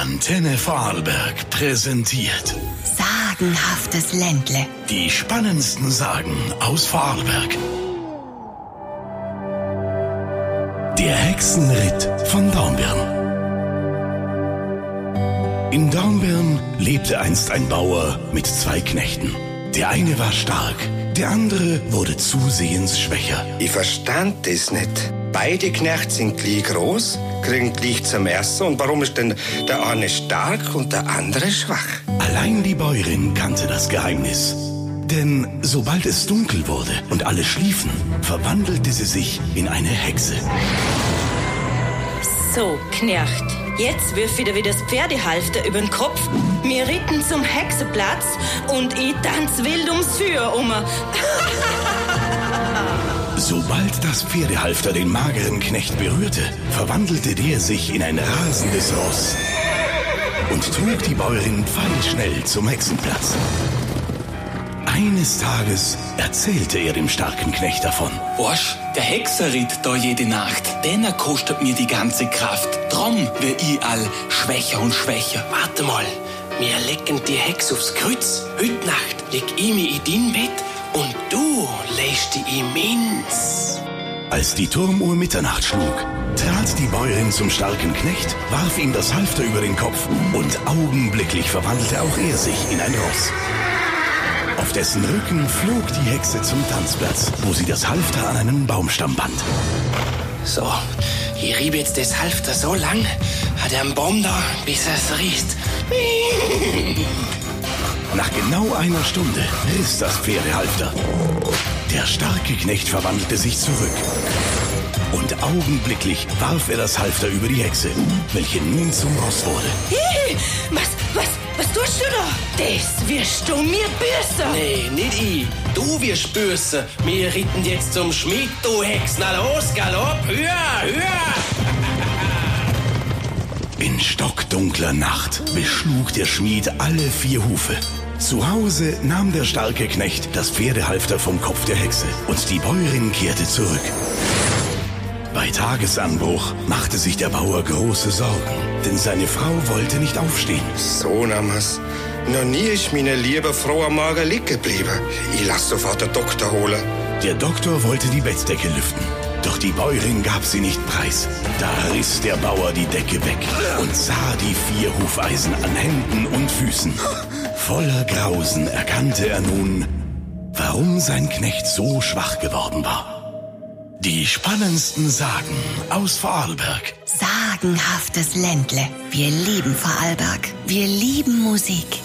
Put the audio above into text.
Antenne Vorarlberg präsentiert Sagenhaftes Ländle. die spannendsten Sagen aus Vorarlberg. Der Hexenritt von Dornbirn. In Dornbirn lebte einst ein Bauer mit zwei Knechten. Der eine war stark, der andere wurde zusehends schwächer. Ich verstand das nicht. Beide Knechte sind gleich groß, kriegen gleich zum Essen. Und warum ist denn der eine stark und der andere schwach? Allein die Bäuerin kannte das Geheimnis. Denn sobald es dunkel wurde und alle schliefen, verwandelte sie sich in eine Hexe. So, Knecht, jetzt wirf wieder wie das Pferdehalfter über den Kopf. Wir ritten zum Hexenplatz und ich tanz wild ums Feuer um. Sobald das Pferdehalfter den mageren Knecht berührte, verwandelte der sich in ein rasendes Ross und trug die Bäuerin pfeilschnell zum Hexenplatz. Eines Tages erzählte er dem starken Knecht davon. Warsch, der Hexerritt da jede Nacht, den er kostet mir die ganze Kraft. Drum wird ich all schwächer und schwächer. Warte mal, wir lecken die Hex aufs Kreuz. Heute Nacht leg ich mich in dein Bett und du legst dich in meins. Als die Turmuhr Mitternacht schlug, trat die Bäuerin zum starken Knecht, warf ihm das Halfter über den Kopf und augenblicklich verwandelte auch er sich in ein Ross. Auf dessen Rücken flog die Hexe zum Tanzplatz, wo sie das Halfter an einen Baumstamm band. So, ich riebe jetzt das Halfter so lang, hat er am Baum da, bis er's riecht. Nach genau einer Stunde riss das Pferdehalfter. Der starke Knecht verwandelte sich zurück. Und augenblicklich warf er das Halfter über die Hexe, welche nun zum Ross wurde. Hihi, was, was, was tust du da? Das wirst du mir büßen. Nee, nicht ich. Du wirst böse. Wir ritten jetzt zum Schmied, du Hex. Na los, Galopp, höher, höher. In stockdunkler Nacht beschlug der Schmied alle vier Hufe. Zu Hause nahm der starke Knecht das Pferdehalfter vom Kopf der Hexe und die Bäuerin kehrte zurück. Bei Tagesanbruch machte sich der Bauer große Sorgen, denn seine Frau wollte nicht aufstehen. So namens. Noch nie ist meine liebe Frau am Magen liegen geblieben. Ich lass sofort den Doktor holen. Der Doktor wollte die Bettdecke lüften, doch die Bäuerin gab sie nicht preis. Da riss der Bauer die Decke weg und sah die vier Hufeisen an Händen und Füßen. Voller Grausen erkannte er nun, warum sein Knecht so schwach geworden war. Die spannendsten Sagen aus Vorarlberg. Sagenhaftes Ländle. Wir lieben Vorarlberg. Wir lieben Musik.